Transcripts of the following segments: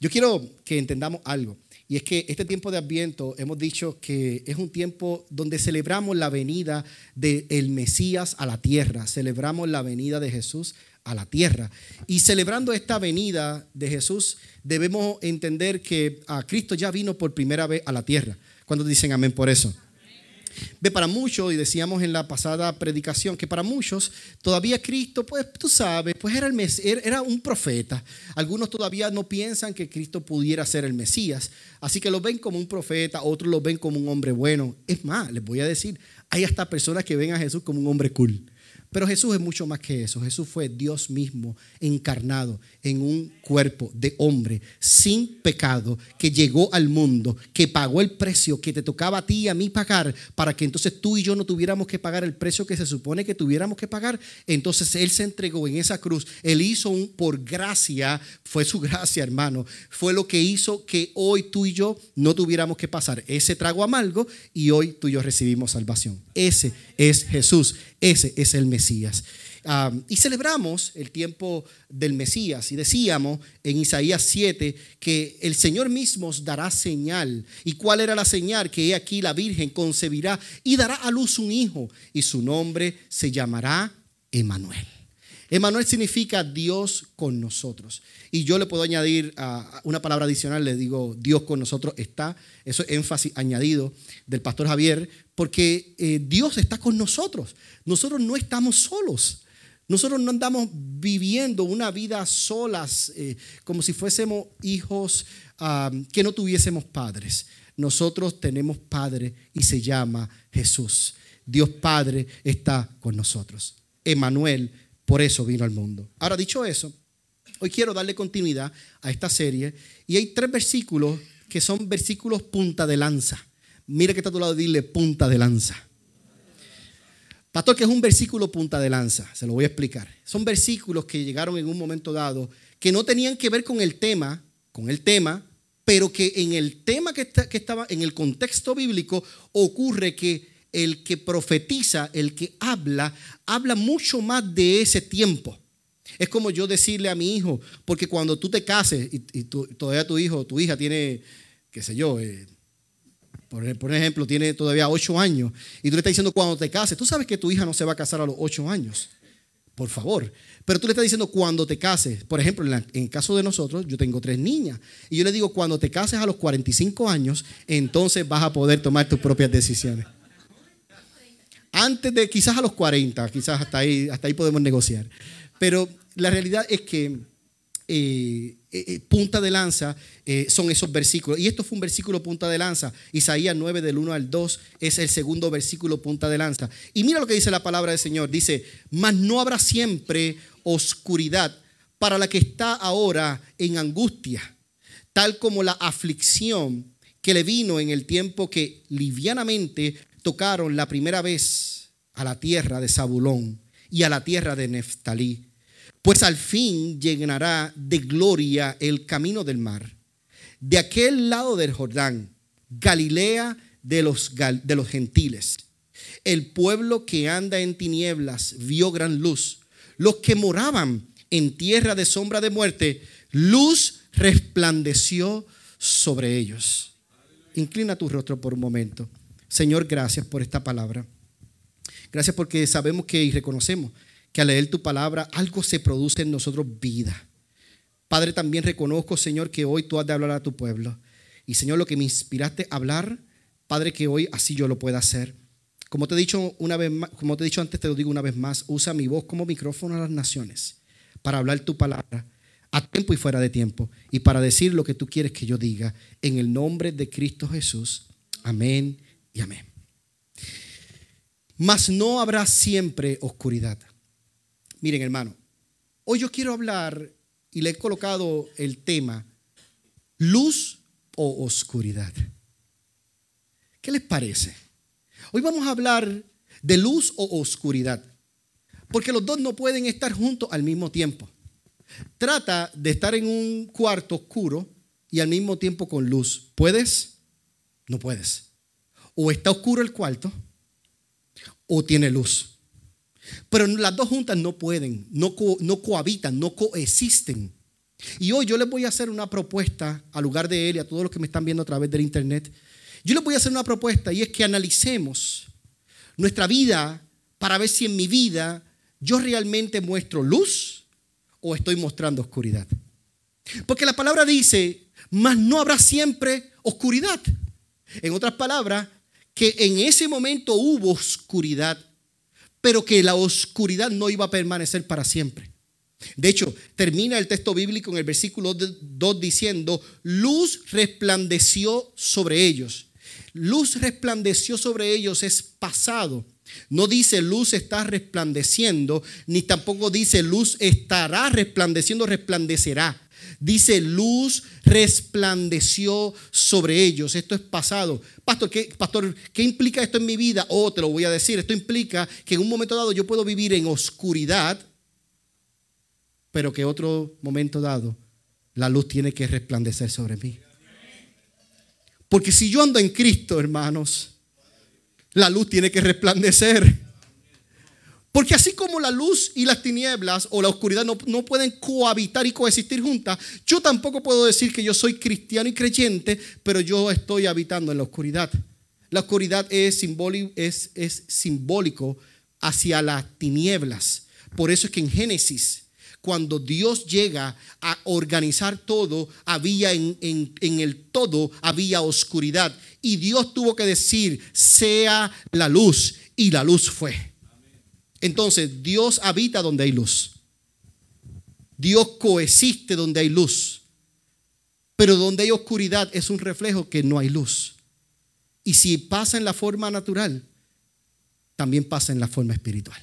Yo quiero que entendamos algo. Y es que este tiempo de Adviento hemos dicho que es un tiempo donde celebramos la venida del Mesías a la tierra, celebramos la venida de Jesús a la tierra. Y celebrando esta venida de Jesús, debemos entender que a Cristo ya vino por primera vez a la tierra. Cuando dicen amén por eso? Ve, para muchos, y decíamos en la pasada predicación, que para muchos todavía Cristo, pues tú sabes, pues era, el era un profeta. Algunos todavía no piensan que Cristo pudiera ser el Mesías, así que lo ven como un profeta, otros lo ven como un hombre bueno. Es más, les voy a decir, hay hasta personas que ven a Jesús como un hombre cool. Pero Jesús es mucho más que eso. Jesús fue Dios mismo encarnado en un cuerpo de hombre sin pecado que llegó al mundo, que pagó el precio que te tocaba a ti y a mí pagar para que entonces tú y yo no tuviéramos que pagar el precio que se supone que tuviéramos que pagar. Entonces Él se entregó en esa cruz. Él hizo un por gracia, fue su gracia hermano, fue lo que hizo que hoy tú y yo no tuviéramos que pasar ese trago amargo y hoy tú y yo recibimos salvación. Ese es Jesús. Ese es el Mesías. y celebramos el tiempo del Mesías y decíamos en Isaías 7 que el Señor mismo os dará señal. ¿Y cuál era la señal? Que he aquí la Virgen concebirá y dará a luz un hijo y su nombre se llamará Emanuel. Emanuel significa Dios con nosotros. Y yo le puedo añadir una palabra adicional, le digo Dios con nosotros está. Eso es énfasis añadido del pastor Javier, porque eh, Dios está con nosotros. Nosotros no estamos solos. Nosotros no andamos viviendo una vida solas, eh, como si fuésemos hijos que no tuviésemos padres. Nosotros tenemos Padre y se llama Jesús. Dios Padre está con nosotros. Emanuel, por eso vino al mundo. Ahora, dicho eso, hoy quiero darle continuidad a esta serie y hay tres versículos que son versículos punta de lanza. Mira que está a tu lado, dile punta de lanza. Pastor, que es un versículo punta de lanza, se lo voy a explicar. Son versículos que llegaron en un momento dado que no tenían que ver con el tema, con el tema, pero que en el tema que, que estaba, en el contexto bíblico, ocurre que el que profetiza, el que habla, habla mucho más de ese tiempo. Es como yo decirle a mi hijo, porque cuando tú te cases y, todavía tu hijo, tu hija tiene, qué sé yo, eh, por, ejemplo, tiene todavía ocho años y tú le estás diciendo cuando te cases, tú sabes que tu hija no se va a casar a los ocho años, por favor. Pero tú le estás diciendo cuando te cases. Por ejemplo, en, en, el caso de nosotros, yo tengo tres niñas y yo le digo cuando te cases a los 45 años, entonces vas a poder tomar tus propias decisiones. Antes de quizás a los 40, quizás hasta ahí, hasta ahí podemos negociar. Pero la realidad es que eh, eh, eh, punta de lanza son esos versículos. Y esto fue un versículo punta de lanza. Isaías 9 del 1 al 2 es el segundo versículo punta de lanza. Y mira lo que dice la palabra del Señor. Dice, mas no habrá siempre oscuridad para la que está ahora en angustia, tal como la aflicción que le vino en el tiempo que livianamente tocaron la primera vez a la tierra de Zabulón y a la tierra de Neftalí pues al fin llenará de gloria el camino del mar. De aquel lado del Jordán, Galilea de los, de los gentiles. El pueblo que anda en tinieblas vio gran luz. Los que moraban en tierra de sombra de muerte, luz resplandeció sobre ellos. Inclina tu rostro por un momento. Señor, gracias por esta palabra. Gracias porque sabemos que y reconocemos que al leer tu palabra algo se produce en nosotros vida. Padre, también reconozco, Señor, que hoy tú has de hablar a tu pueblo. Y Señor, lo que me inspiraste a hablar, Padre, que hoy así yo lo pueda hacer. Como te he dicho una vez como te he dicho antes, te lo digo una vez más, usa mi voz como micrófono a las naciones para hablar tu palabra a tiempo y fuera de tiempo y para decir lo que tú quieres que yo diga en el nombre de Cristo Jesús. Amén y amén. Mas no habrá siempre oscuridad. Miren, hermano, hoy yo quiero hablar y le he colocado el tema luz o oscuridad. ¿Qué les parece? Hoy vamos a hablar de luz o oscuridad, porque los dos no pueden estar juntos al mismo tiempo. Trata de estar en un cuarto oscuro y al mismo tiempo con luz. ¿Puedes? No puedes. O está oscuro el cuarto o tiene luz. Pero las dos juntas no pueden, no, cohabitan, no coexisten. Y hoy yo les voy a hacer una propuesta al lugar de él y a todos los que me están viendo a través del internet. Yo les voy a hacer una propuesta y es que analicemos nuestra vida para ver si en mi vida yo realmente muestro luz o estoy mostrando oscuridad. Porque la palabra dice, mas no habrá siempre oscuridad. En otras palabras, que en ese momento hubo oscuridad, pero que la oscuridad no iba a permanecer para siempre. De hecho, termina el texto bíblico en el versículo 2 diciendo, luz resplandeció sobre ellos. Luz resplandeció sobre ellos es pasado. No dice luz está resplandeciendo, ni tampoco dice luz estará resplandeciendo, resplandecerá. Dice luz resplandeció sobre ellos. Esto es pasado. Pastor ¿qué, pastor, ¿qué implica esto en mi vida? Oh, te lo voy a decir. Esto implica que en un momento dado yo puedo vivir en oscuridad, pero que otro momento dado la luz tiene que resplandecer sobre mí. Porque si yo ando en Cristo, hermanos, la luz tiene que resplandecer. Porque así como la luz y las tinieblas o la oscuridad no, no, pueden cohabitar y coexistir juntas, yo tampoco puedo decir que yo soy cristiano y creyente, pero yo estoy habitando en la oscuridad. La oscuridad es, simbólico, hacia las tinieblas. Por eso es que en Génesis, cuando Dios llega a organizar todo, había en, en, el todo, había oscuridad. Y Dios tuvo que decir, sea la luz. Y la luz fue. Entonces, Dios habita donde hay luz. Dios coexiste donde hay luz. Pero donde hay oscuridad es un reflejo que no hay luz. Y si pasa en la forma natural, también pasa en la forma espiritual.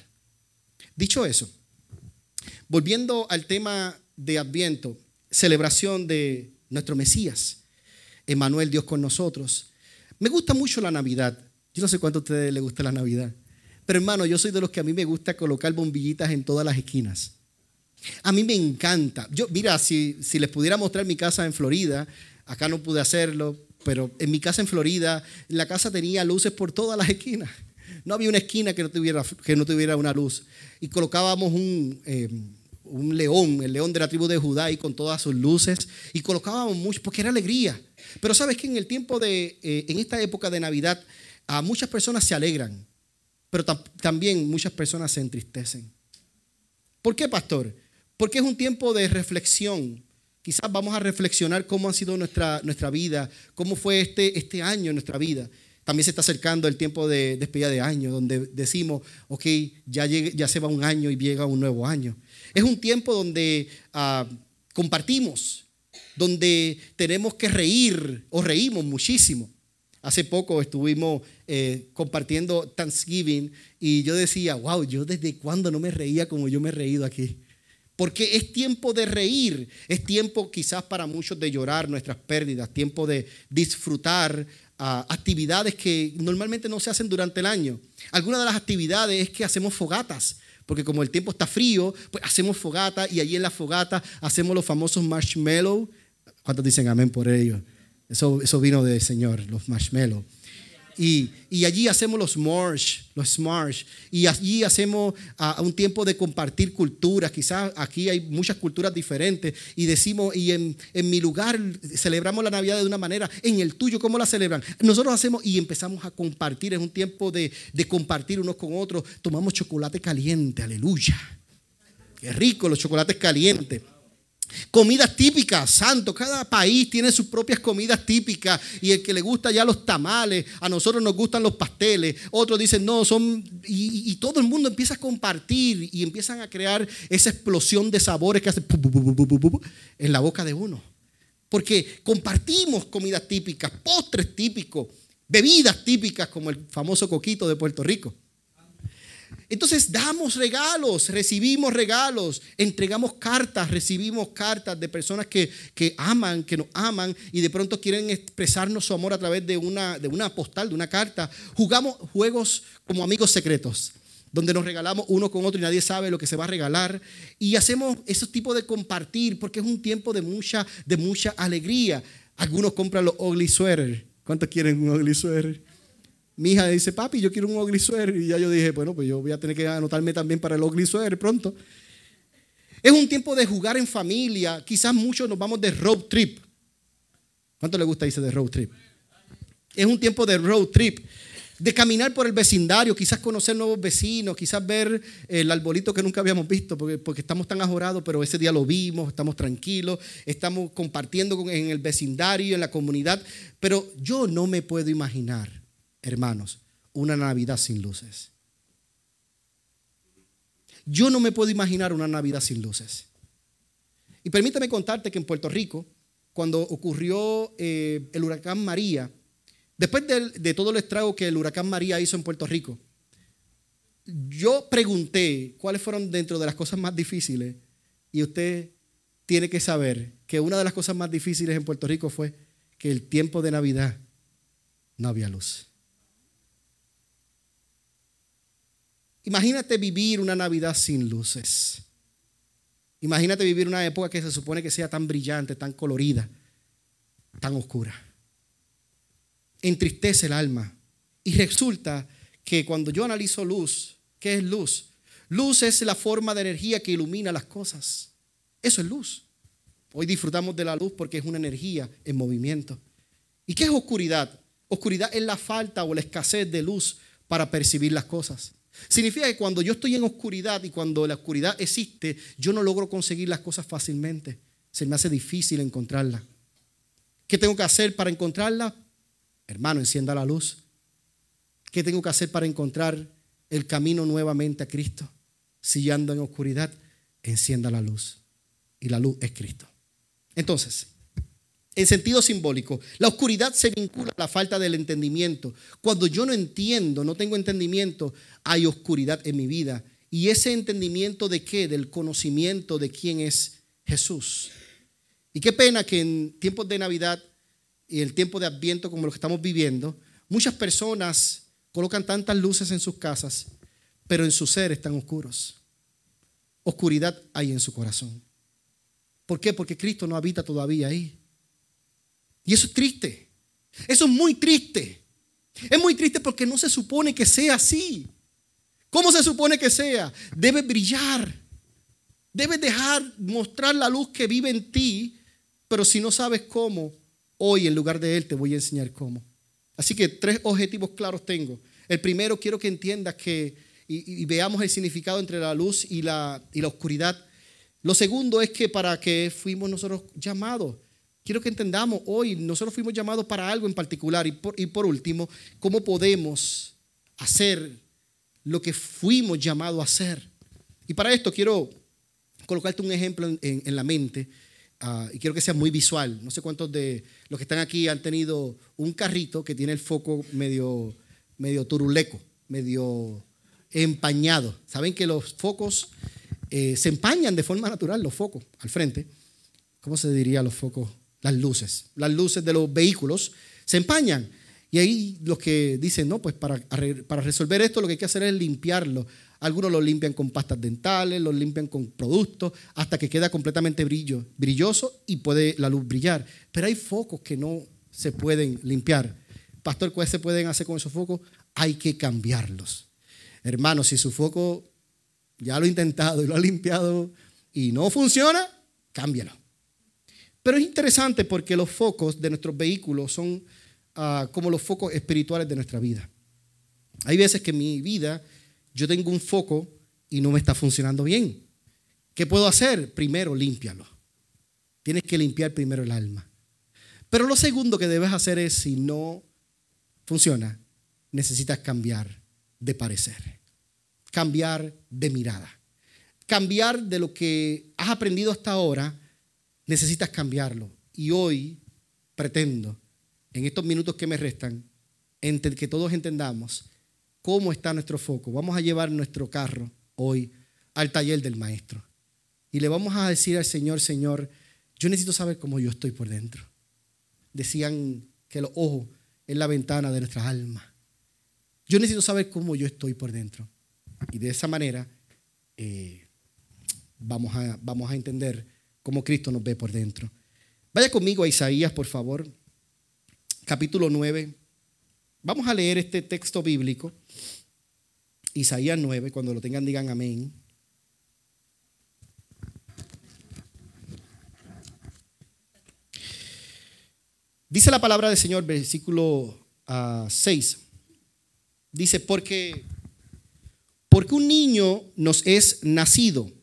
Dicho eso, volviendo al tema de Adviento, celebración de nuestro Mesías, Emanuel, Dios con nosotros. Me gusta mucho la Navidad. Yo no sé cuánto a ustedes les gusta la Navidad. Pero hermano, yo soy de los que a mí me gusta colocar bombillitas en todas las esquinas. A mí me encanta. Yo, mira, si, si les pudiera mostrar mi casa en Florida, acá no pude hacerlo, pero en mi casa en Florida, la casa tenía luces por todas las esquinas. No había una esquina que no tuviera, que no tuviera una luz. Y colocábamos un, eh, un león, el león de la tribu de Judá, y con todas sus luces. Y colocábamos mucho, porque era alegría. Pero sabes que en el tiempo de, eh, en esta época de Navidad, a muchas personas se alegran pero también muchas personas se entristecen. ¿Por qué, pastor? Porque es un tiempo de reflexión. Quizás vamos a reflexionar cómo ha sido nuestra, nuestra vida, cómo fue este, este año en nuestra vida. También se está acercando el tiempo de despedida de año, donde decimos, ok, ya, se va un año y llega un nuevo año. Es un tiempo donde ah, compartimos, donde tenemos que reír o reímos muchísimo. Hace poco estuvimos eh, compartiendo Thanksgiving y yo decía, wow, yo desde cuándo no me reía como yo me he reído aquí. Porque es tiempo de reír, es tiempo quizás para muchos de llorar nuestras pérdidas, tiempo de disfrutar ah, actividades que normalmente no se hacen durante el año. Algunas de las actividades es que hacemos fogatas, porque como el tiempo está frío, pues hacemos fogata y allí en la fogata hacemos los famosos marshmallows. ¿Cuántos dicen amén por ello? Eso, vino del Señor, los marshmallows. Y, allí hacemos los marsh, los smarsh. Y allí hacemos a, un tiempo de compartir culturas. Quizás aquí hay muchas culturas diferentes. Y decimos, y en, en, mi lugar celebramos la Navidad de una manera. En el tuyo, ¿cómo la celebran? Nosotros hacemos y empezamos a compartir. Es un tiempo de, de compartir unos con otros. Tomamos chocolate caliente, aleluya. Qué rico los chocolates calientes. Comidas típicas, santo, cada país tiene sus propias comidas típicas y el que le gusta ya los tamales, a nosotros nos gustan los pasteles, otros dicen no, son, y, todo el mundo empieza a compartir y empiezan a crear esa explosión de sabores que hace en la boca de uno. Porque compartimos comidas típicas, postres típicos, bebidas típicas como el famoso coquito de Puerto Rico. Entonces damos regalos, recibimos regalos, entregamos cartas, recibimos cartas de personas que, aman, que nos aman y de pronto quieren expresarnos su amor a través de una, de una postal, de una carta. Jugamos juegos como amigos secretos, donde nos regalamos uno con otro y nadie sabe lo que se va a regalar. Y hacemos esos tipos de compartir porque es un tiempo de mucha, de mucha alegría. Algunos compran los ugly sweaters. ¿Cuántos quieren un ugly sweater? Mi hija dice, papi, yo quiero un ugly sweater. Y ya yo dije, bueno, pues yo voy a tener que anotarme también para el ugly sweater pronto. Es un tiempo de jugar en familia. Quizás muchos nos vamos de road trip. ¿Cuánto le gusta irse de road trip? Es un tiempo de road trip de caminar por el vecindario, quizás conocer nuevos vecinos, quizás ver el arbolito que nunca habíamos visto, porque, porque estamos tan ajorados, pero ese día lo vimos, estamos tranquilos, estamos compartiendo en el vecindario, en la comunidad. Pero yo no me puedo imaginar, hermanos, una Navidad sin luces. Yo no me puedo imaginar una Navidad sin luces. Y permítame contarte que en Puerto Rico, cuando ocurrió eh, el huracán María, Después de, todo el estrago que el huracán María hizo en Puerto Rico, yo pregunté cuáles fueron dentro de las cosas más difíciles y usted tiene que saber que una de las cosas más difíciles en Puerto Rico fue que el tiempo de Navidad no había luz. Imagínate vivir una Navidad sin luces. Imagínate vivir una época que se supone que sea tan brillante, tan colorida, tan oscura entristece el alma. Y resulta que cuando yo analizo luz, ¿qué es luz? Luz es la forma de energía que ilumina las cosas. Eso es luz. Hoy disfrutamos de la luz porque es una energía en movimiento. ¿Y qué es oscuridad? Oscuridad es la falta o la escasez de luz para percibir las cosas. Significa que cuando yo estoy en oscuridad y cuando la oscuridad existe, yo no logro conseguir las cosas fácilmente. Se me hace difícil encontrarla. ¿Qué tengo que hacer para encontrarla? Hermano, encienda la luz. ¿Qué tengo que hacer para encontrar el camino nuevamente a Cristo? Si yo ando en oscuridad, encienda la luz. Y la luz es Cristo. Entonces, en sentido simbólico, la oscuridad se vincula a la falta del entendimiento. Cuando yo no entiendo, no tengo entendimiento, hay oscuridad en mi vida. ¿Y ese entendimiento de qué? Del conocimiento de quién es Jesús. Y qué pena que en tiempos de Navidad y el tiempo de Adviento como lo que estamos viviendo, muchas personas colocan tantas luces en sus casas, pero en su ser están oscuros. Oscuridad hay en su corazón. ¿Por qué? Porque Cristo no habita todavía ahí. Y eso es triste. Eso es muy triste. Es muy triste porque no se supone que sea así. ¿Cómo se supone que sea? Debe brillar. Debes dejar mostrar la luz que vive en ti, pero si no sabes cómo, Hoy en lugar de Él te voy a enseñar cómo. Así que tres objetivos claros tengo. El primero quiero que entiendas que y, veamos el significado entre la luz y la, y la oscuridad. Lo segundo es que para qué fuimos nosotros llamados. Quiero que entendamos hoy, nosotros fuimos llamados para algo en particular. Y por, y por último, cómo podemos hacer lo que fuimos llamados a hacer. Y para esto quiero colocarte un ejemplo en, en la mente Ah, y quiero que sea muy visual. No sé cuántos de los que están aquí han tenido un carrito que tiene el foco medio, medio turuleco, medio empañado. Saben que los focos eh, se empañan de forma natural, los focos al frente. ¿Cómo se diría los focos? Las luces. Las luces de los vehículos se empañan. Y ahí los que dicen, no, pues para, para resolver esto lo que hay que hacer es limpiarlo. Algunos lo limpian con pastas dentales, lo limpian con productos, hasta que queda completamente brillo, brilloso y puede la luz brillar. Pero hay focos que no se pueden limpiar. Pastor, ¿cuáles se pueden hacer con esos focos? Hay que cambiarlos. Hermano, si su foco ya lo ha intentado y lo ha limpiado y no funciona, cámbialo. Pero es interesante porque los focos de nuestros vehículos son ah, como los focos espirituales de nuestra vida. Hay veces que mi vida yo tengo un foco y no me está funcionando bien. ¿Qué puedo hacer? Primero, límpialo. Tienes que limpiar primero el alma. Pero lo segundo que debes hacer es, si no funciona, necesitas cambiar de parecer, cambiar de mirada, cambiar de lo que has aprendido hasta ahora, necesitas cambiarlo. Y hoy pretendo, en estos minutos que me restan, que todos entendamos cómo está nuestro foco. Vamos a llevar nuestro carro hoy al taller del maestro. Y le vamos a decir al Señor, Señor, yo necesito saber cómo yo estoy por dentro. Decían que los ojos es la ventana de nuestra alma. Yo necesito saber cómo yo estoy por dentro. Y de esa manera eh, vamos, a, vamos a entender cómo Cristo nos ve por dentro. Vaya conmigo a Isaías, por favor, capítulo 9. Vamos a leer este texto bíblico, Isaías 9, cuando lo tengan digan amén. Dice la palabra del Señor, versículo ah, uh, 6. Dice, porque, porque un niño nos es nacido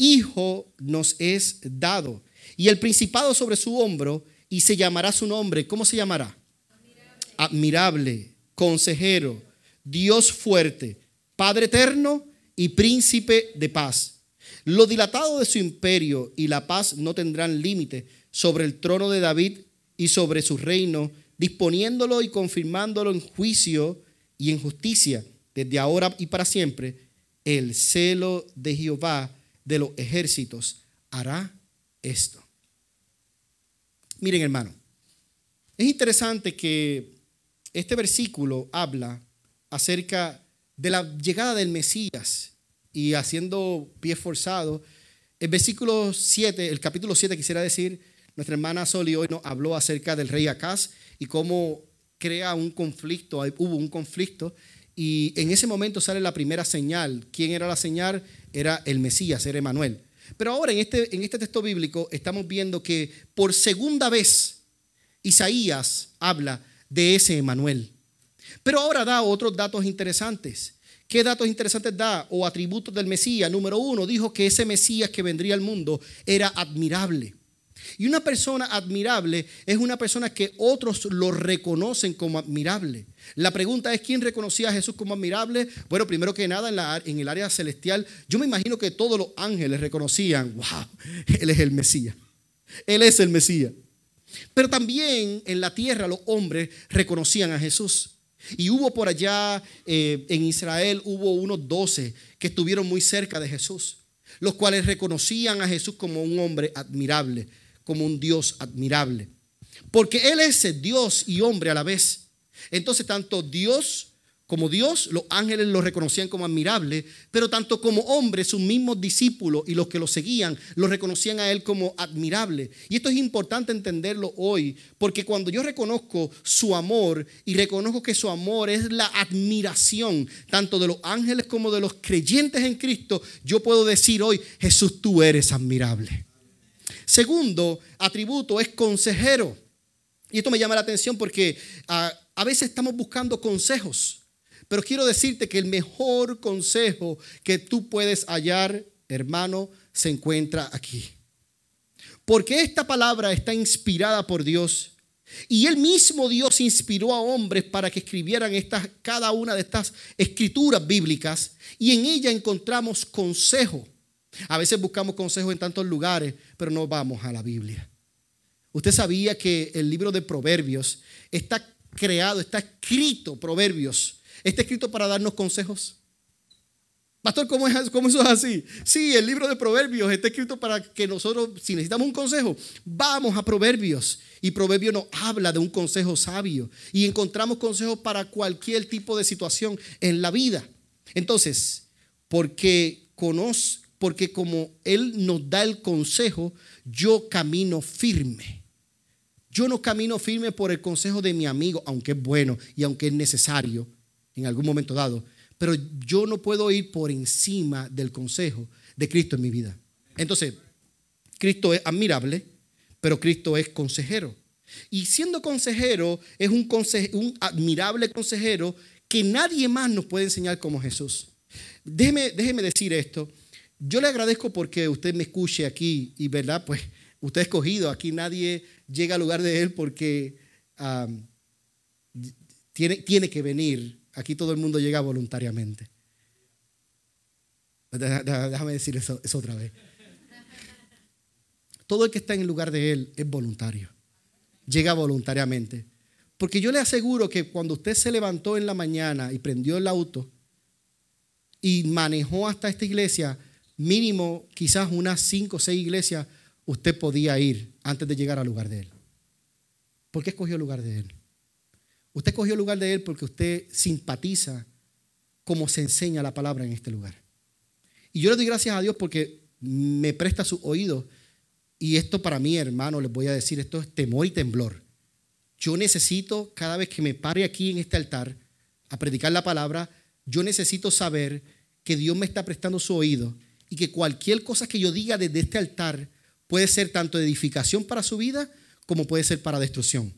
hijo nos es dado, y el principado sobre su hombro, y se llamará su nombre. ¿Cómo se llamará? Admirable, consejero, Dios fuerte, Padre eterno y príncipe de paz. Lo dilatado de su imperio y la paz no tendrán límite sobre el trono de David y sobre su reino, disponiéndolo y confirmándolo en juicio y en justicia desde ahora y para siempre. El celo de Jehová de los ejércitos hará esto. Miren hermano, es interesante que este versículo habla acerca de la llegada del Mesías y haciendo pie forzado. El versículo 7, el capítulo 7 quisiera decir, nuestra hermana Soli hoy nos habló acerca del rey Acaz y cómo crea un conflicto, hubo un conflicto y en ese momento sale la primera señal. ¿Quién era la señal? Era el Mesías, era Emanuel. Pero ahora en este, en este texto bíblico estamos viendo que por segunda vez Isaías habla de ese Emanuel. Pero ahora da otros datos interesantes. ¿Qué datos interesantes da o atributos del Mesías? Número uno, dijo que ese Mesías que vendría al mundo era admirable. Y una persona admirable es una persona que otros lo reconocen como admirable. La pregunta es, ¿quién reconocía a Jesús como admirable? Bueno, primero que nada, en, el área celestial, yo me imagino que todos los ángeles reconocían, wow, Él es el Mesías. Él es el Mesías. Pero también en la tierra los hombres reconocían a Jesús. Y hubo por allá eh, en Israel, hubo unos doce que estuvieron muy cerca de Jesús, los cuales reconocían a Jesús como un hombre admirable como un Dios admirable. Porque Él es Dios y hombre a la vez. Entonces, tanto Dios como Dios, los ángeles lo reconocían como admirable, pero tanto como hombre, sus mismos discípulos y los que lo seguían, lo reconocían a Él como admirable. Y esto es importante entenderlo hoy, porque cuando yo reconozco su amor y reconozco que su amor es la admiración tanto de los ángeles como de los creyentes en Cristo, yo puedo decir hoy, Jesús, tú eres admirable. Segundo atributo es consejero. Y esto me llama la atención porque ah, a veces estamos buscando consejos. Pero quiero decirte que el mejor consejo que tú puedes hallar, hermano, se encuentra aquí. Porque esta palabra está inspirada por Dios. Y el mismo Dios inspiró a hombres para que escribieran estas, cada una de estas escrituras bíblicas. Y en ella encontramos consejo a veces buscamos consejos en tantos lugares, pero no vamos a la Biblia. Usted sabía que el libro de Proverbios está creado, está escrito, Proverbios, está escrito para darnos consejos. Pastor, ¿cómo, es, ¿cómo eso es así? Sí, el libro de Proverbios está escrito para que nosotros, si necesitamos un consejo, vamos a Proverbios. Y Proverbios nos habla de un consejo sabio. Y encontramos consejos para cualquier tipo de situación en la vida. Entonces, porque conoce, porque como Él nos da el consejo, yo camino firme. Yo no camino firme por el consejo de mi amigo, aunque es bueno y aunque es necesario en algún momento dado, pero yo no puedo ir por encima del consejo de Cristo en mi vida. Entonces, Cristo es admirable, pero Cristo es consejero. Y siendo consejero, es un, admirable consejero que nadie más nos puede enseñar como Jesús. Déjeme decir esto. Yo le agradezco porque usted me escuche aquí y, ¿verdad? Pues usted ha escogido. Aquí nadie llega al lugar de él porque tiene, tiene que venir. Aquí todo el mundo llega voluntariamente. Déjame decir eso, eso otra vez. Todo el que está en el lugar de él es voluntario. Llega voluntariamente. Porque yo le aseguro que cuando usted se levantó en la mañana y prendió el auto y manejó hasta esta iglesia, mínimo quizás unas cinco o seis iglesias usted podía ir antes de llegar al lugar de Él. ¿Por qué escogió el lugar de Él? Usted escogió el lugar de Él porque usted simpatiza como se enseña la palabra en este lugar. Y yo le doy gracias a Dios porque me presta su oído. Y esto para mí, hermano, les voy a decir, esto es temor y temblor. Yo necesito, cada vez que me pare aquí en este altar a predicar la palabra, yo necesito saber que Dios me está prestando su oído y que cualquier cosa que yo diga desde este altar puede ser tanto edificación para su vida como puede ser para destrucción.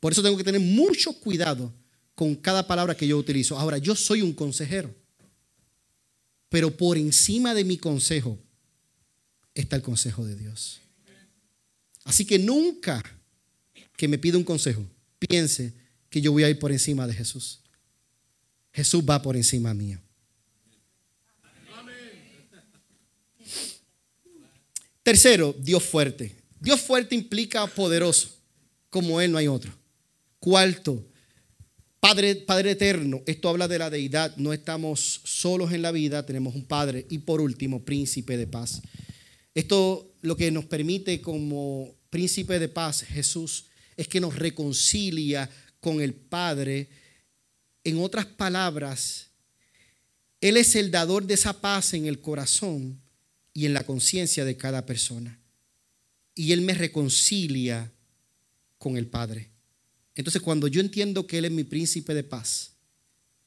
Por eso tengo que tener mucho cuidado con cada palabra que yo utilizo. Ahora, yo soy un consejero, pero por encima de mi consejo está el consejo de Dios. Así que nunca que me pida un consejo, piense que yo voy a ir por encima de Jesús. Jesús va por encima mío. Tercero, Dios fuerte. Dios fuerte implica poderoso. Como Él no hay otro. Cuarto, Padre, Padre eterno. Esto habla de la deidad. No estamos solos en la vida, tenemos un Padre. Y por último, príncipe de paz. Esto lo que nos permite como príncipe de paz, Jesús, es que nos reconcilia con el Padre. En otras palabras, Él es el dador de esa paz en el corazón y en la conciencia de cada persona. Y Él me reconcilia con el Padre. Entonces, cuando yo entiendo que Él es mi príncipe de paz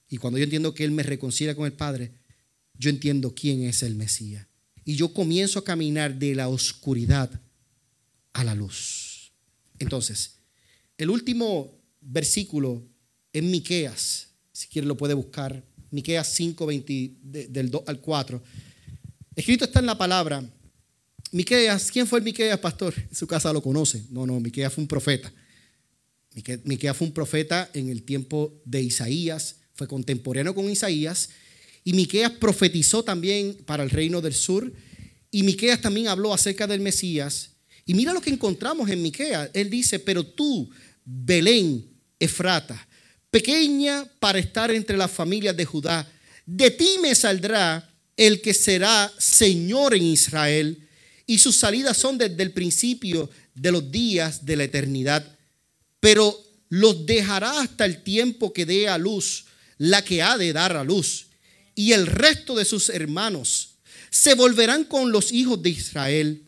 y cuando yo entiendo que Él me reconcilia con el Padre, yo entiendo quién es el Mesías. Y yo comienzo a caminar de la oscuridad a la luz. Entonces, el último versículo en Miqueas, si quiere lo puede buscar, Miqueas 5, del 2 al 4. Escrito está en la palabra. Miqueas, ¿quién fue el Miqueas, pastor? En su casa lo conoce. No, no, Miqueas fue un profeta. Miqueas fue un profeta en el tiempo de Isaías, fue contemporáneo con Isaías. Y Miqueas profetizó también para el reino del sur. Y Miqueas también habló acerca del Mesías. Y mira lo que encontramos en Miqueas. Él dice, pero tú, Belén, Efrata, pequeña para estar entre las familias de Judá, de ti me saldrá el que será Señor en Israel, y sus salidas son desde el principio de los días de la eternidad. Pero los dejará hasta el tiempo que dé a luz la que ha de dar a luz. Y el resto de sus hermanos se volverán con los hijos de Israel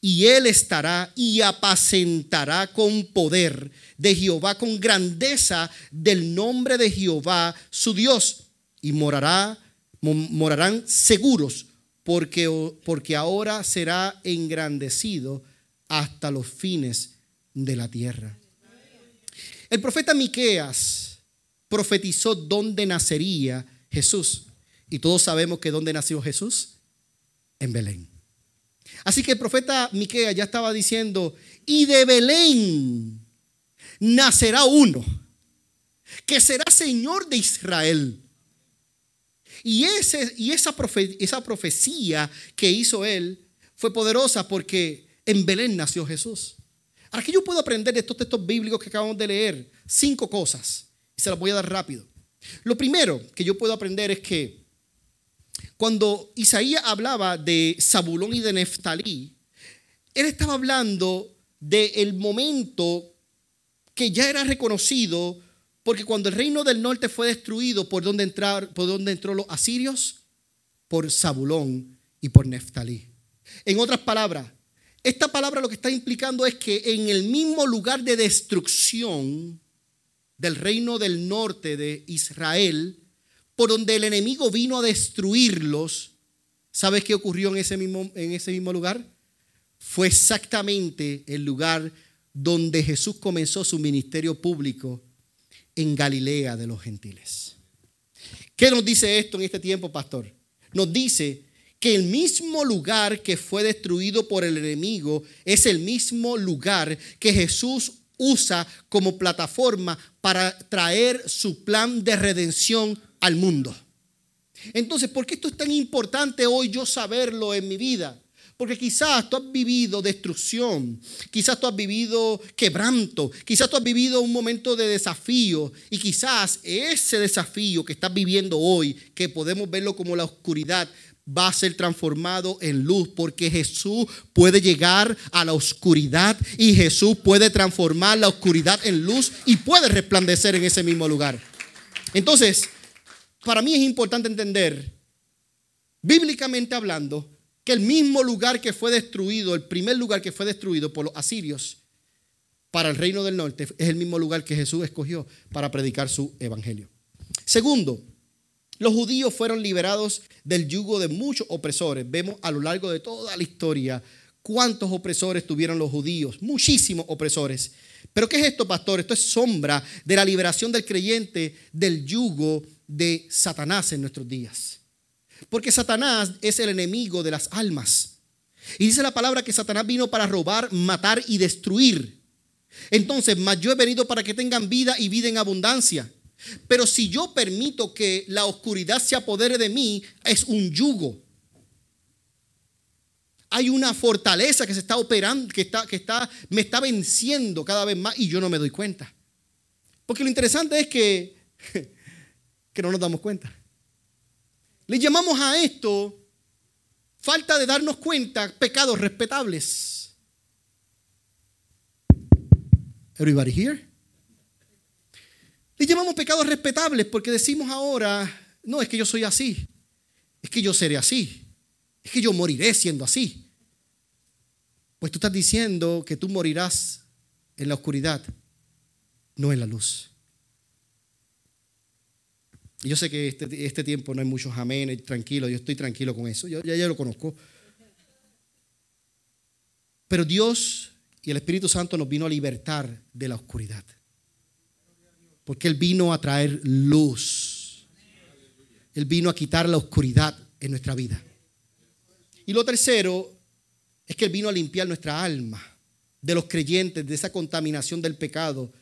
y él estará y apacentará con poder de Jehová, con grandeza del nombre de Jehová, su Dios, y morará, morarán seguros, porque, porque ahora será engrandecido hasta los fines de la tierra. El profeta Miqueas profetizó dónde nacería Jesús. Y todos sabemos que dónde nació Jesús? En Belén. Así que el profeta Miqueas ya estaba diciendo, y de Belén nacerá uno que será Señor de Israel. Y, ese, y esa, esa profecía que hizo él fue poderosa porque en Belén nació Jesús. Ahora, ¿qué yo puedo aprender de estos textos bíblicos que acabamos de leer? Cinco cosas. Y se las voy a dar rápido. Lo primero que yo puedo aprender es que cuando Isaías hablaba de Zabulón y de Neftalí, él estaba hablando del momento que ya era reconocido, porque cuando el reino del norte fue destruido, ¿por dónde, entrar, por dónde entró los asirios? Por Zabulón y por Neftalí. En otras palabras, esta palabra lo que está implicando es que en el mismo lugar de destrucción del reino del norte de Israel, por donde el enemigo vino a destruirlos, ¿sabes qué ocurrió en ese mismo, en ese mismo lugar? Fue exactamente el lugar donde Jesús comenzó su ministerio público en Galilea de los gentiles. ¿Qué nos dice esto en este tiempo, pastor? Nos dice que el mismo lugar que fue destruido por el enemigo es el mismo lugar que Jesús usa como plataforma para traer su plan de redención al mundo. Entonces, ¿por qué esto es tan importante hoy yo saberlo en mi vida? Porque quizás tú has vivido destrucción, quizás tú has vivido quebranto, quizás tú has vivido un momento de desafío y quizás ese desafío que estás viviendo hoy, que podemos verlo como la oscuridad, va a ser transformado en luz porque Jesús puede llegar a la oscuridad y Jesús puede transformar la oscuridad en luz y puede resplandecer en ese mismo lugar. Entonces, para mí es importante entender, bíblicamente hablando, que el mismo lugar que fue destruido, el primer lugar que fue destruido por los asirios para el reino del norte, es el mismo lugar que Jesús escogió para predicar su evangelio. Segundo, los judíos fueron liberados del yugo de muchos opresores. Vemos a lo largo de toda la historia cuántos opresores tuvieron los judíos, muchísimos opresores. Pero ¿qué es esto, pastor? Esto es sombra de la liberación del creyente del yugo de Satanás en nuestros días. Porque Satanás es el enemigo de las almas. Y dice la palabra que Satanás vino para robar, matar y destruir. Entonces, más yo he venido para que tengan vida y vida en abundancia. Pero si yo permito que la oscuridad se apodere de mí, es un yugo. Hay una fortaleza que se está operando, que, está, que está, me está venciendo cada vez más y yo no me doy cuenta. Porque lo interesante es que, que no nos damos cuenta. Le llamamos a esto falta de darnos cuenta pecados respetables. Everybody here? Le llamamos pecados respetables porque decimos ahora, no, es que yo soy así, es que yo seré así, es que yo moriré siendo así. Pues tú estás diciendo que tú morirás en la oscuridad, no en la luz. Yo sé que este, este, tiempo no hay muchos amén, tranquilo, yo estoy tranquilo con eso, yo ya, ya lo conozco. Pero Dios y el Espíritu Santo nos vino a libertar de la oscuridad. Porque Él vino a traer luz. Él vino a quitar la oscuridad en nuestra vida. Y lo tercero es que Él vino a limpiar nuestra alma de los creyentes, de esa contaminación del pecado.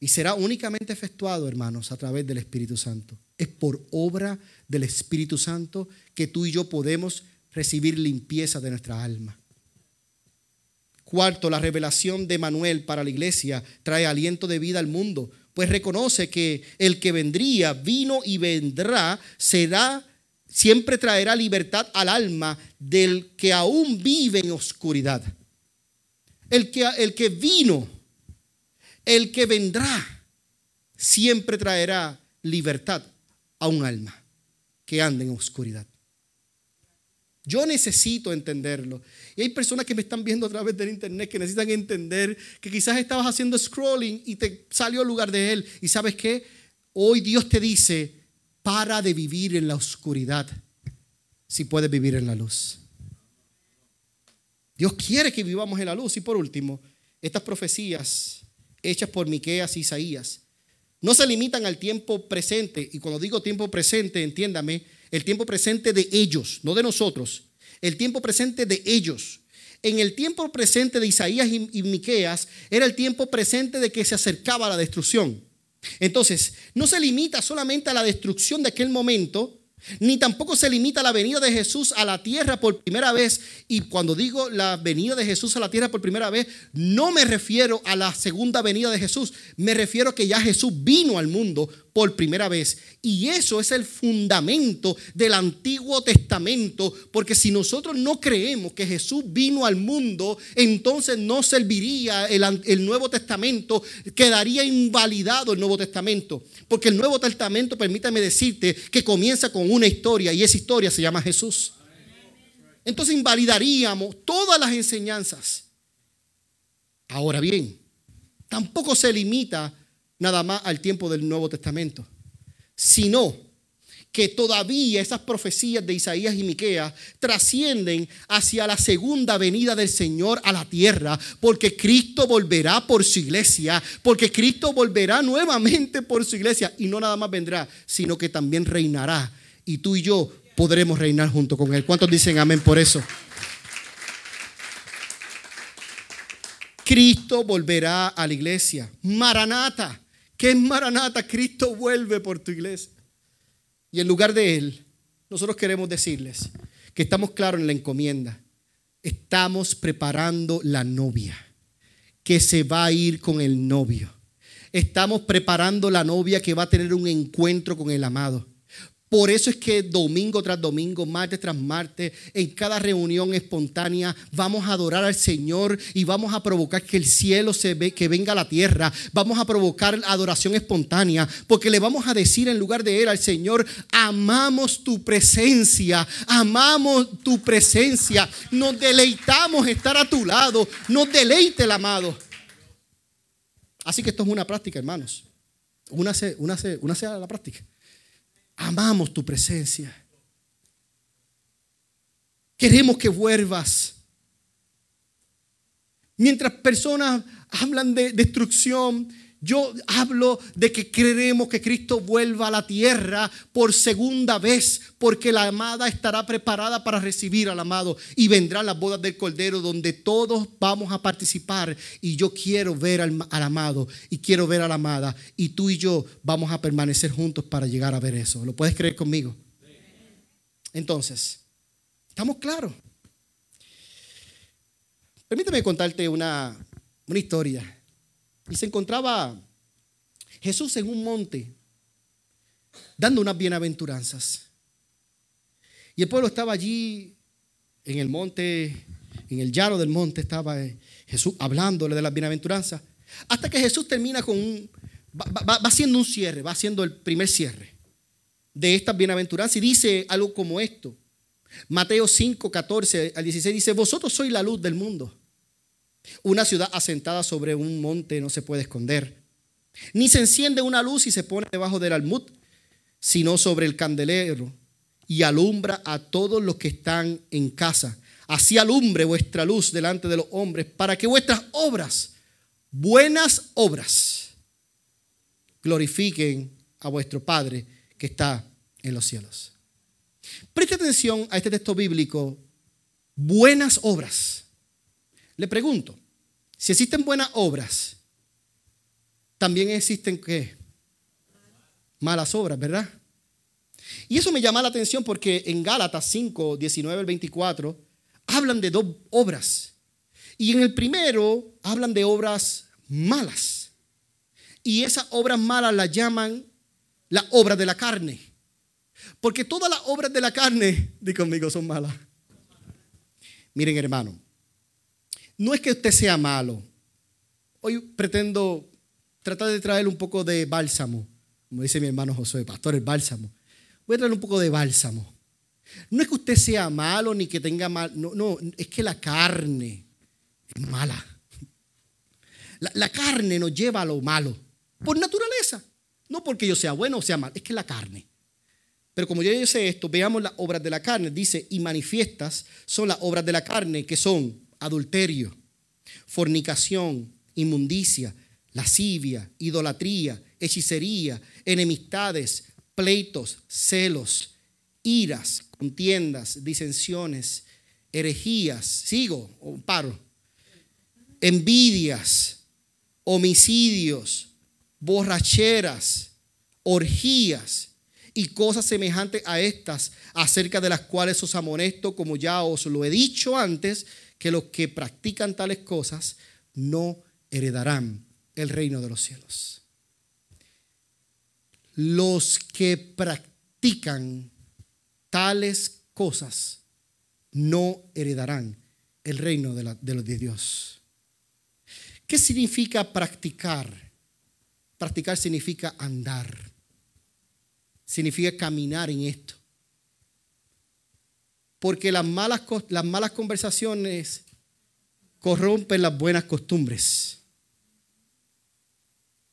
Y será únicamente efectuado, hermanos, a través del Espíritu Santo. Es por obra del Espíritu Santo que tú y yo podemos recibir limpieza de nuestra alma. Cuarto, la revelación de Manuel para la iglesia trae aliento de vida al mundo pues reconoce que el que vendría, vino y vendrá, será, siempre traerá libertad al alma del que aún vive en oscuridad. El que, el que vino, el que vendrá, siempre traerá libertad a un alma que anda en oscuridad. Yo necesito entenderlo. Y hay personas que me están viendo a través del internet que necesitan entender que quizás estabas haciendo scrolling y te salió al lugar de él. Y sabes qué? Hoy Dios te dice, para de vivir en la oscuridad si puedes vivir en la luz. Dios quiere que vivamos en la luz. Y por último, estas profecías hechas por Miqueas y Isaías no se limitan al tiempo presente. Y cuando digo tiempo presente, entiéndame, el tiempo presente de ellos, no de nosotros, el tiempo presente de ellos. En el tiempo presente de Isaías y, Miqueas era el tiempo presente de que se acercaba la destrucción. Entonces, no se limita solamente a la destrucción de aquel momento, ni tampoco se limita la venida de Jesús a la tierra por primera vez. Y cuando digo la venida de Jesús a la tierra por primera vez, no me refiero a la segunda venida de Jesús. Me refiero a que ya Jesús vino al mundo por primera vez. Y eso es el fundamento del Antiguo Testamento, porque si nosotros no creemos que Jesús vino al mundo, entonces no serviría el, el, Nuevo Testamento, quedaría invalidado el Nuevo Testamento, porque el Nuevo Testamento, permítame decirte, que comienza con una historia y esa historia se llama Jesús. Entonces invalidaríamos todas las enseñanzas. Ahora bien, tampoco se limita nada más al tiempo del Nuevo Testamento, sino que todavía esas profecías de Isaías y Miqueas trascienden hacia la segunda venida del Señor a la tierra, porque Cristo volverá por su iglesia, porque Cristo volverá nuevamente por su iglesia y no nada más vendrá, sino que también reinará y tú y yo podremos reinar junto con él. ¿Cuántos dicen amén por eso? Cristo volverá a la iglesia. Maranata. ¿Qué es Maranata? Cristo vuelve por tu iglesia. Y en lugar de Él, nosotros queremos decirles que estamos claros en la encomienda. Estamos preparando la novia que se va a ir con el novio. Estamos preparando la novia que va a tener un encuentro con el amado. Por eso es que domingo tras domingo, martes tras martes, en cada reunión espontánea, vamos a adorar al Señor y vamos a provocar que el cielo se ve, que venga a la tierra. Vamos a provocar adoración espontánea, porque le vamos a decir en lugar de él al Señor, amamos tu presencia, amamos tu presencia, nos deleitamos estar a tu lado, nos deleite el amado. Así que esto es una práctica, hermanos. Una una una la práctica. Amamos tu presencia. Queremos que vuelvas. Mientras personas hablan de destrucción, yo hablo de que creemos que Cristo vuelva a la tierra por segunda vez, porque la amada estará preparada para recibir al amado y vendrán las bodas del Cordero donde todos vamos a participar. Y yo quiero ver al, amado y quiero ver a la amada y tú y yo vamos a permanecer juntos para llegar a ver eso. ¿Lo puedes creer conmigo? Entonces, ¿estamos claros? Permíteme contarte una, una historia. Y se encontraba Jesús en un monte dando unas bienaventuranzas. Y el pueblo estaba allí en el monte, en el llano del monte, estaba Jesús hablándole de las bienaventuranzas. Hasta que Jesús termina con un, va, haciendo un cierre, va haciendo el primer cierre de estas bienaventuranzas y dice algo como esto. Mateo 5, 14 al 16 dice, vosotros sois la luz del mundo. Una ciudad asentada sobre un monte no se puede esconder. Ni se enciende una luz y se pone debajo del almud, sino sobre el candelero y alumbra a todos los que están en casa. Así alumbre vuestra luz delante de los hombres para que vuestras obras, buenas obras, glorifiquen a vuestro Padre que está en los cielos. Preste atención a este texto bíblico, buenas obras. Le pregunto, si existen buenas obras, también existen qué? Malas obras, ¿verdad? Y eso me llama la atención porque en Gálatas 5, 19 al 24 hablan de dos obras. Y en el primero hablan de obras malas. Y esas obras malas las llaman las obras de la carne. Porque todas las obras de la carne, di conmigo, son malas. Miren, hermano, no es que usted sea malo. Hoy pretendo tratar de traer un poco de bálsamo, como dice mi hermano José, pastor, el bálsamo. Voy a traer un poco de bálsamo. No es que usted sea malo ni que tenga mal, no, no, es que la carne es mala. La, carne nos lleva a lo malo, por naturaleza. No porque yo sea bueno o sea malo, es que la carne. Pero como yo sé esto, veamos las obras de la carne. Dice, y manifiestas son las obras de la carne, que son adulterio, fornicación, inmundicia, lascivia, idolatría, hechicería, enemistades, pleitos, celos, iras, contiendas, disensiones, herejías, sigo o paro, envidias, homicidios, borracheras, orgías y cosas semejantes a estas, acerca de las cuales os amonesto, como ya os lo he dicho antes, que los que practican tales cosas no heredarán el reino de los cielos. Los que practican tales cosas no heredarán el reino de, los de Dios. ¿Qué significa practicar? Practicar significa andar. Significa caminar en esto. Porque las malas, las malas conversaciones corrompen las buenas costumbres.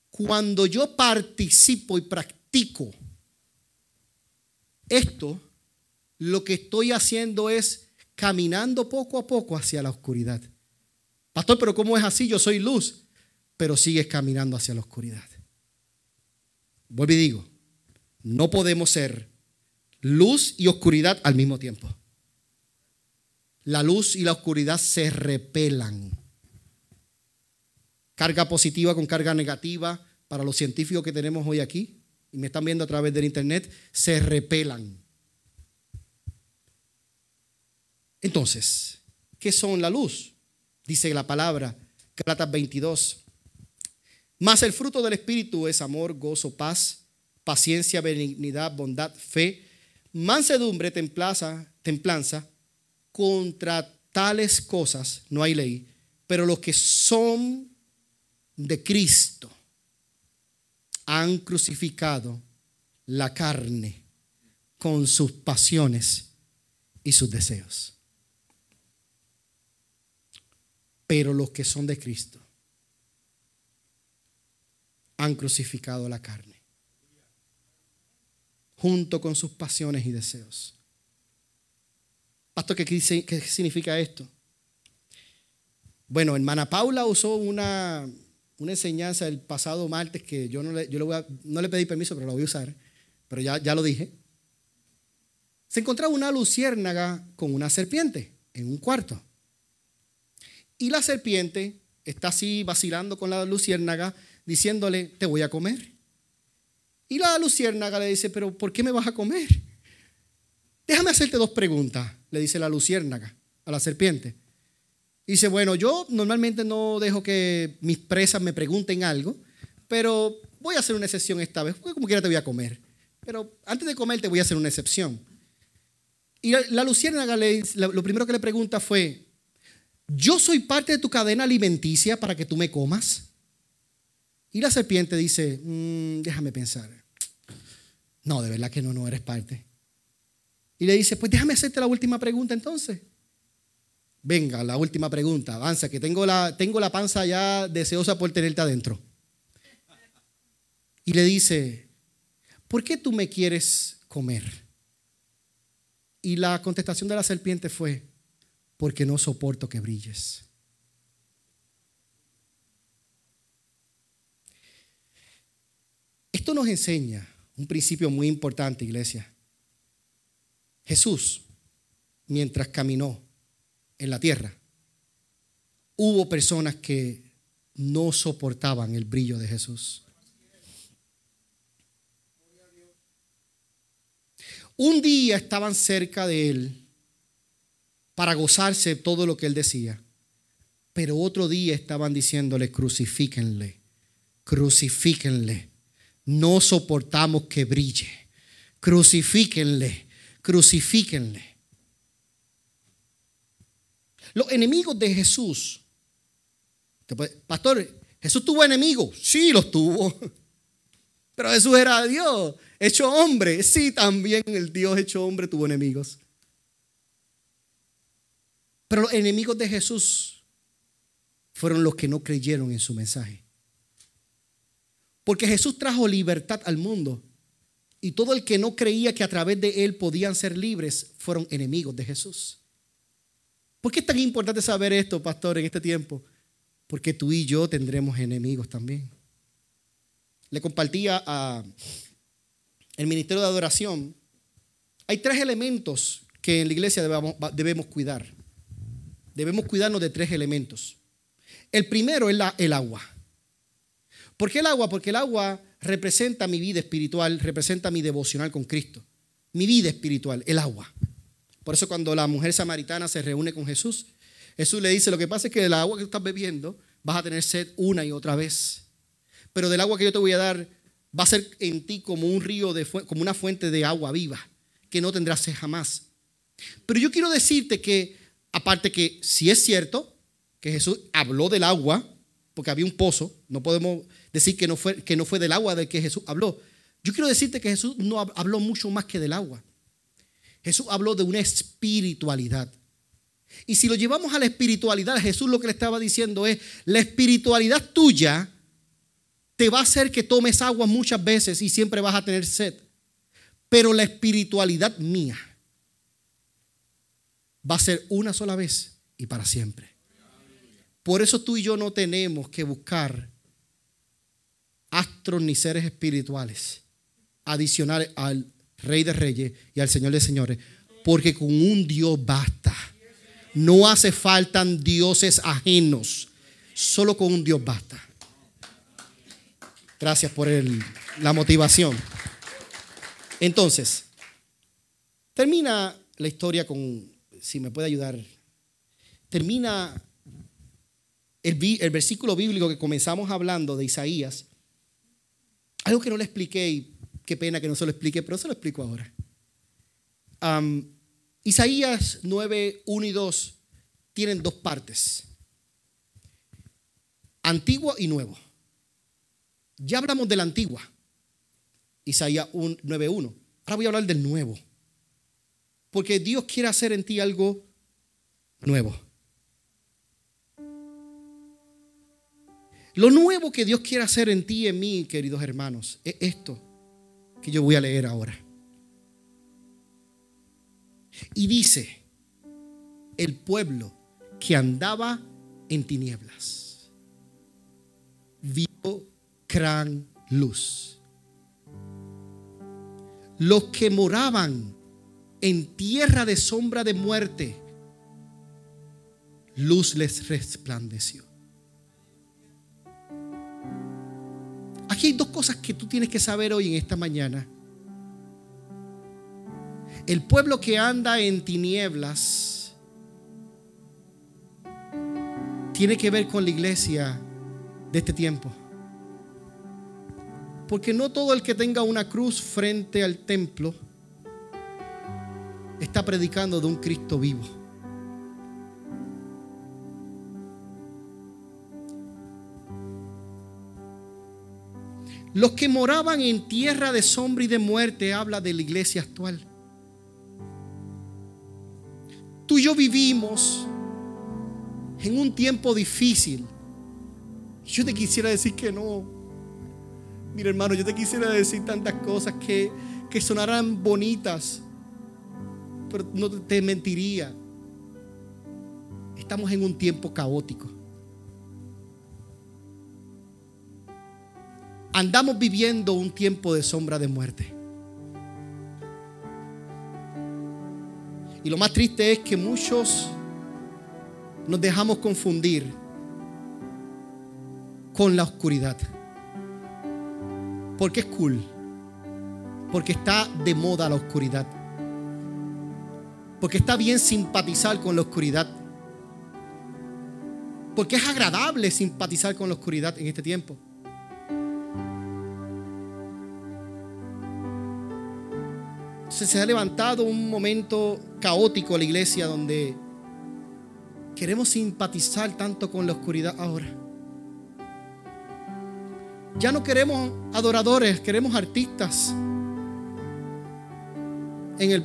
Cuando yo participo y practico esto, lo que estoy haciendo es caminando poco a poco hacia la oscuridad. Pastor, pero ¿cómo es así? Yo soy luz, pero sigues caminando hacia la oscuridad. Vuelvo y digo, no podemos ser luz y oscuridad al mismo tiempo la luz y la oscuridad se repelan. Carga positiva con carga negativa para los científicos que tenemos hoy aquí y me están viendo a través del internet, se repelan. Entonces, ¿qué son la luz? Dice la palabra, Galatas 22. Más el fruto del Espíritu es amor, gozo, paz, paciencia, benignidad, bondad, fe, mansedumbre, templanza, templanza contra tales cosas no hay ley, pero los que son de Cristo han crucificado la carne con sus pasiones y sus deseos. Pero los que son de Cristo han crucificado la carne junto con sus pasiones y deseos. Pastor, ¿qué, significa esto? Bueno, hermana Paula usó una, una enseñanza el pasado martes que yo no le, yo no le pedí permiso, pero la voy a usar. Pero ya, ya lo dije. Se encontraba una luciérnaga con una serpiente en un cuarto. Y la serpiente está así vacilando con la luciérnaga, diciéndole, te voy a comer. Y la luciérnaga le dice, pero ¿por qué me vas a comer? Déjame hacerte dos preguntas, le dice la luciérnaga a la serpiente. Dice, bueno, yo normalmente no dejo que mis presas me pregunten algo, pero voy a hacer una excepción esta vez, porque como quiera te voy a comer. Pero antes de comer te voy a hacer una excepción. Y la, luciérnaga lo primero que le pregunta fue, ¿yo soy parte de tu cadena alimenticia para que tú me comas? Y la serpiente dice, mm, déjame pensar. No, de verdad que no, no eres parte. Y le dice, pues déjame hacerte la última pregunta entonces. Venga, la última pregunta, avanza, que tengo la, tengo la panza ya deseosa por tenerte adentro. Y le dice, ¿por qué tú me quieres comer? Y la contestación de la serpiente fue, porque no soporto que brilles. Esto nos enseña un principio muy importante, iglesia. Jesús, mientras caminó en la tierra, hubo personas que no soportaban el brillo de Jesús. Un día estaban cerca de él para gozarse todo lo que él decía, pero otro día estaban diciéndole, crucifíquenle, crucifíquenle, no soportamos que brille, crucifíquenle, crucifíquenle. Los enemigos de Jesús. Pastor, ¿Jesús tuvo enemigos? Sí, los tuvo. Pero Jesús era Dios, hecho hombre. Sí, también el Dios hecho hombre tuvo enemigos. Pero los enemigos de Jesús fueron los que no creyeron en su mensaje. Porque Jesús trajo libertad al mundo. Y todo el que no creía que a través de él podían ser libres fueron enemigos de Jesús. ¿Por qué es tan importante saber esto, pastor, en este tiempo? Porque tú y yo tendremos enemigos también. Le compartía a el ministerio de adoración. Hay tres elementos que en la iglesia debemos, cuidar. Debemos cuidarnos de tres elementos. El primero es el agua. ¿Por qué el agua? Porque el agua representa mi vida espiritual, representa mi devocional con Cristo. Mi vida espiritual, el agua. Por eso cuando la mujer samaritana se reúne con Jesús, Jesús le dice, lo que pasa es que del agua que estás bebiendo vas a tener sed una y otra vez. Pero del agua que yo te voy a dar va a ser en ti como un río, de, como una fuente de agua viva, que no tendrás sed jamás. Pero yo quiero decirte que, aparte que si es cierto que Jesús habló del agua, porque había un pozo, no podemos decir que no fue, que no fue del agua de que Jesús habló. Yo quiero decirte que Jesús no habló mucho más que del agua. Jesús habló de una espiritualidad. Y si lo llevamos a la espiritualidad, Jesús lo que le estaba diciendo es, la espiritualidad tuya te va a hacer que tomes agua muchas veces y siempre vas a tener sed. Pero la espiritualidad mía va a ser una sola vez y para siempre. Por eso tú y yo no tenemos que buscar astros ni seres espirituales adicionales al Rey de Reyes y al Señor de Señores, porque con un Dios basta. No hace falta dioses ajenos, solo con un Dios basta. Gracias por la motivación. Entonces, termina la historia con, si me puede ayudar, termina el, versículo bíblico que comenzamos hablando de Isaías, algo que no le expliqué y Qué pena que no se lo explique, pero se lo explico ahora. Isaías 9, 1 y 2 tienen dos partes. Antiguo y nuevo. Ya hablamos de la antigua. Isaías 9, 1. Ahora voy a hablar del nuevo. Porque Dios quiere hacer en ti algo nuevo. Lo nuevo que Dios quiere hacer en ti y en mí, queridos hermanos, es esto que yo voy a leer ahora. Y dice, el pueblo que andaba en tinieblas, vio gran luz. Los que moraban en tierra de sombra de muerte, luz les resplandeció. Aquí hay dos cosas que tú tienes que saber hoy en esta mañana. El pueblo que anda en tinieblas tiene que ver con la iglesia de este tiempo. Porque no todo el que tenga una cruz frente al templo está predicando de un Cristo vivo. Los que moraban en tierra de sombra y de muerte habla de la iglesia actual. Tú y yo vivimos en un tiempo difícil. Yo te quisiera decir que no. Mira hermano, yo te quisiera decir tantas cosas que, que sonarán bonitas, pero no te mentiría. Estamos en un tiempo caótico. Andamos viviendo un tiempo de sombra de muerte. Y lo más triste es que muchos nos dejamos confundir con la oscuridad. Porque es cool. Porque está de moda la oscuridad. Porque está bien simpatizar con la oscuridad. Porque es agradable simpatizar con la oscuridad en este tiempo. Se ha levantado un momento caótico en la iglesia donde queremos simpatizar tanto con la oscuridad ahora. Ya no queremos adoradores, queremos artistas. En el,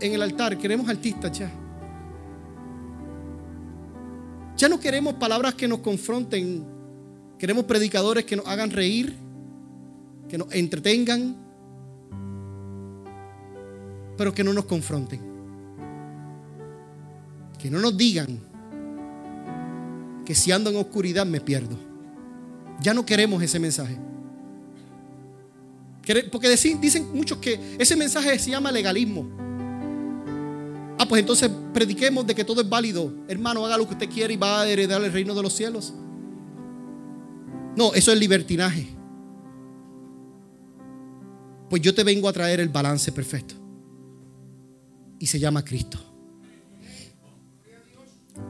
en el altar queremos artistas ya. Ya no queremos palabras que nos confronten. Queremos predicadores que nos hagan reír, que nos entretengan, pero que no nos confronten. Que no nos digan que si ando en oscuridad me pierdo. Ya no queremos ese mensaje. Porque dicen muchos que ese mensaje se llama legalismo. Ah, pues entonces prediquemos de que todo es válido. Hermano, haga lo que usted quiera y va a heredar el reino de los cielos. No, eso es libertinaje. Pues yo te vengo a traer el balance perfecto y se llama Cristo.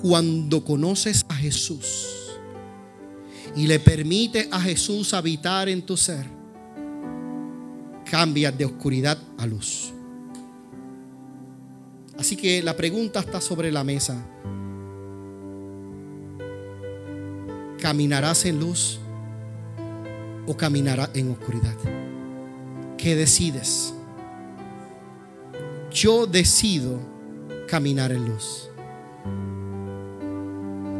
Cuando conoces a Jesús y le permites a Jesús habitar en tu ser, cambias de oscuridad a luz. Así que la pregunta está sobre la mesa. ¿Caminarás en luz o caminarás en oscuridad? ¿Qué decides? Yo decido caminar en luz.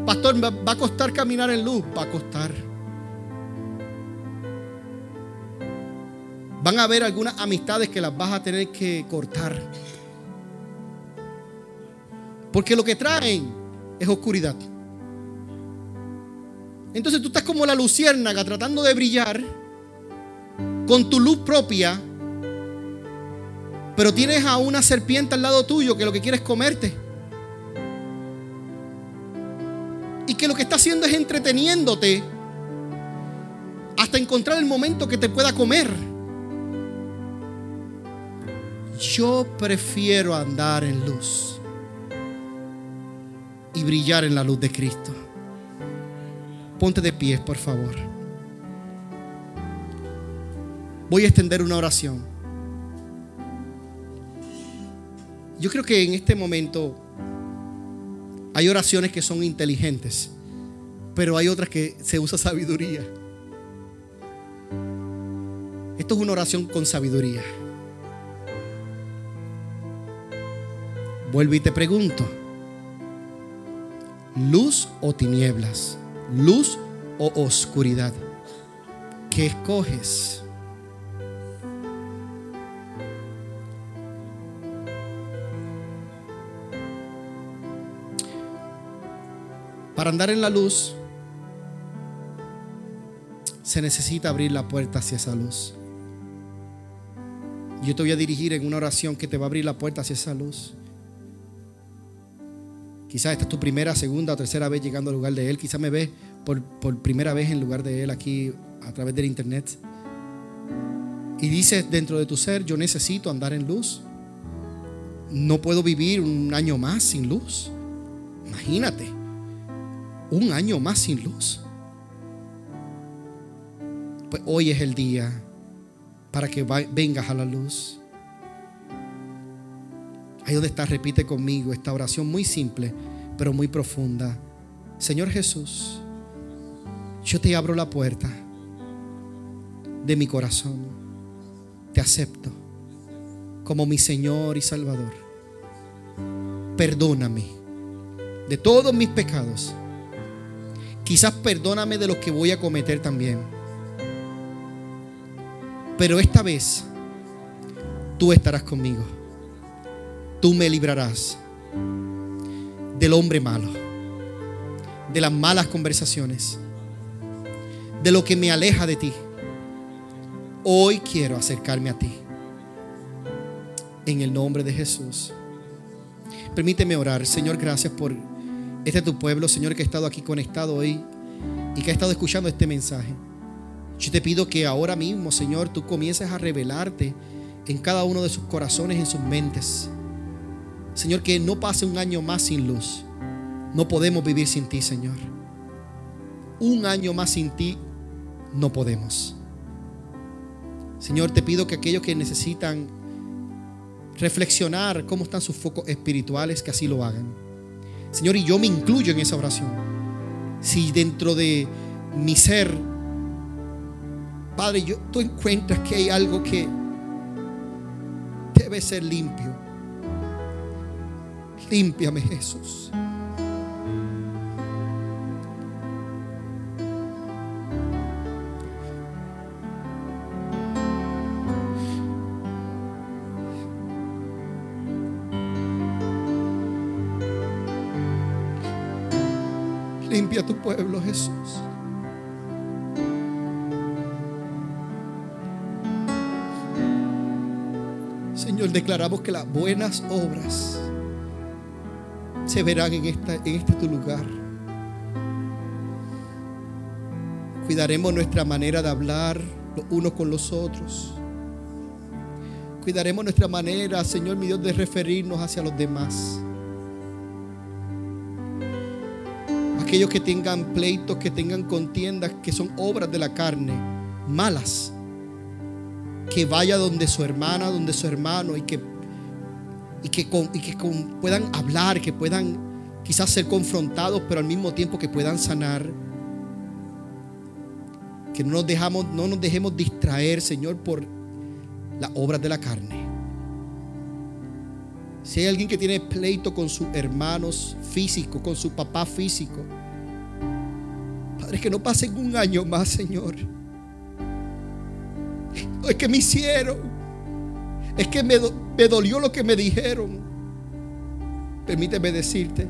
Pastor, ¿va a costar caminar en luz? Va a costar. Van a haber algunas amistades que las vas a tener que cortar. Porque lo que traen es oscuridad. Entonces tú estás como la luciérnaga tratando de brillar con tu luz propia pero tienes a una serpiente al lado tuyo que lo que quiere es comerte. Y que lo que está haciendo es entreteniéndote hasta encontrar el momento que te pueda comer. Yo prefiero andar en luz y brillar en la luz de Cristo. Ponte de pies, por favor. Voy a extender una oración. Yo creo que en este momento hay oraciones que son inteligentes, pero hay otras que se usa sabiduría. Esto es una oración con sabiduría. Vuelvo y te pregunto, luz o tinieblas, luz o oscuridad, ¿qué escoges? Para andar en la luz, se necesita abrir la puerta hacia esa luz. Yo te voy a dirigir en una oración que te va a abrir la puerta hacia esa luz. Quizás esta es tu primera, segunda o tercera vez llegando al lugar de Él. Quizás me ves por, por primera vez en lugar de Él aquí a través del internet. Y dices dentro de tu ser, yo necesito andar en luz. No puedo vivir un año más sin luz. Imagínate, un año más sin luz. Pues hoy es el día para que vengas a la luz. Ahí donde estás, repite conmigo esta oración muy simple, pero muy profunda. Señor Jesús, yo te abro la puerta de mi corazón. Te acepto como mi Señor y Salvador. Perdóname de todos mis pecados. Quizás perdóname de los que voy a cometer también. Pero esta vez tú estarás conmigo. Tú me librarás del hombre malo, de las malas conversaciones, de lo que me aleja de ti. Hoy quiero acercarme a ti. En el nombre de Jesús. Permíteme orar. Señor, gracias por este tu pueblo, Señor, que ha estado aquí conectado hoy y que ha estado escuchando este mensaje. Yo te pido que ahora mismo, Señor, tú comiences a revelarte en cada uno de sus corazones, en sus mentes. Señor, que no pase un año más sin luz. No podemos vivir sin ti, Señor. Un año más sin ti, no podemos. Señor, te pido que aquellos que necesitan reflexionar cómo están sus focos espirituales, que así lo hagan. Señor, y yo me incluyo en esa oración. Si dentro de mi ser Padre, yo, tú encuentras que hay algo que debe ser limpio. Límpiame, Jesús. Limpia tu pueblo, Jesús. Señor, declaramos que las buenas obras se verán en, en este tu lugar. Cuidaremos nuestra manera de hablar los unos con los otros. Cuidaremos nuestra manera, Señor mi Dios, de referirnos hacia los demás. Aquellos que tengan pleitos, que tengan contiendas, que son obras de la carne, malas que vaya donde su hermana, donde su hermano y que, y que, puedan hablar, que puedan quizás ser confrontados, pero al mismo tiempo que puedan sanar. Que no nos, dejamos, no nos dejemos distraer, Señor, por las obras de la carne. Si hay alguien que tiene pleito con sus hermanos físicos, con su papá físico, Padre, que no pasen un año más, Señor es que me hicieron. Es que me, me dolió lo que me dijeron. Permíteme decirte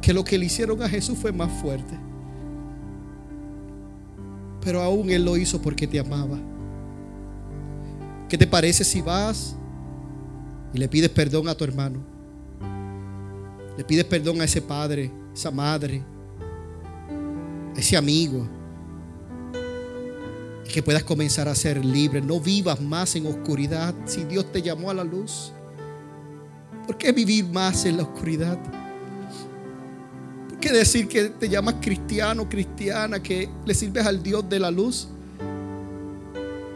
que lo que le hicieron a Jesús fue más fuerte. Pero aún Él lo hizo porque te amaba. ¿Qué te parece si vas y le pides perdón a tu hermano? Le pides perdón a ese padre, esa madre, ese amigo que puedas comenzar a ser libre. No vivas más en oscuridad si Dios te llamó a la luz. ¿Por qué vivir más en la oscuridad? ¿Por qué decir que te llamas cristiano, cristiana, que le sirves al Dios de la luz?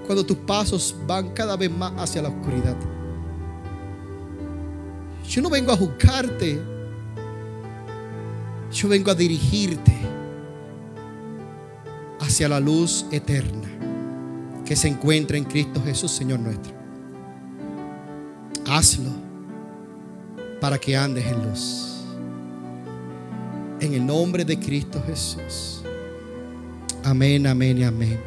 Cuando tus pasos van cada vez más hacia la oscuridad. Yo no vengo a juzgarte. Yo vengo a dirigirte hacia la luz eterna que se encuentra en Cristo Jesús, Señor nuestro. Hazlo para que andes en luz. En el nombre de Cristo Jesús. Amén, amén y amén.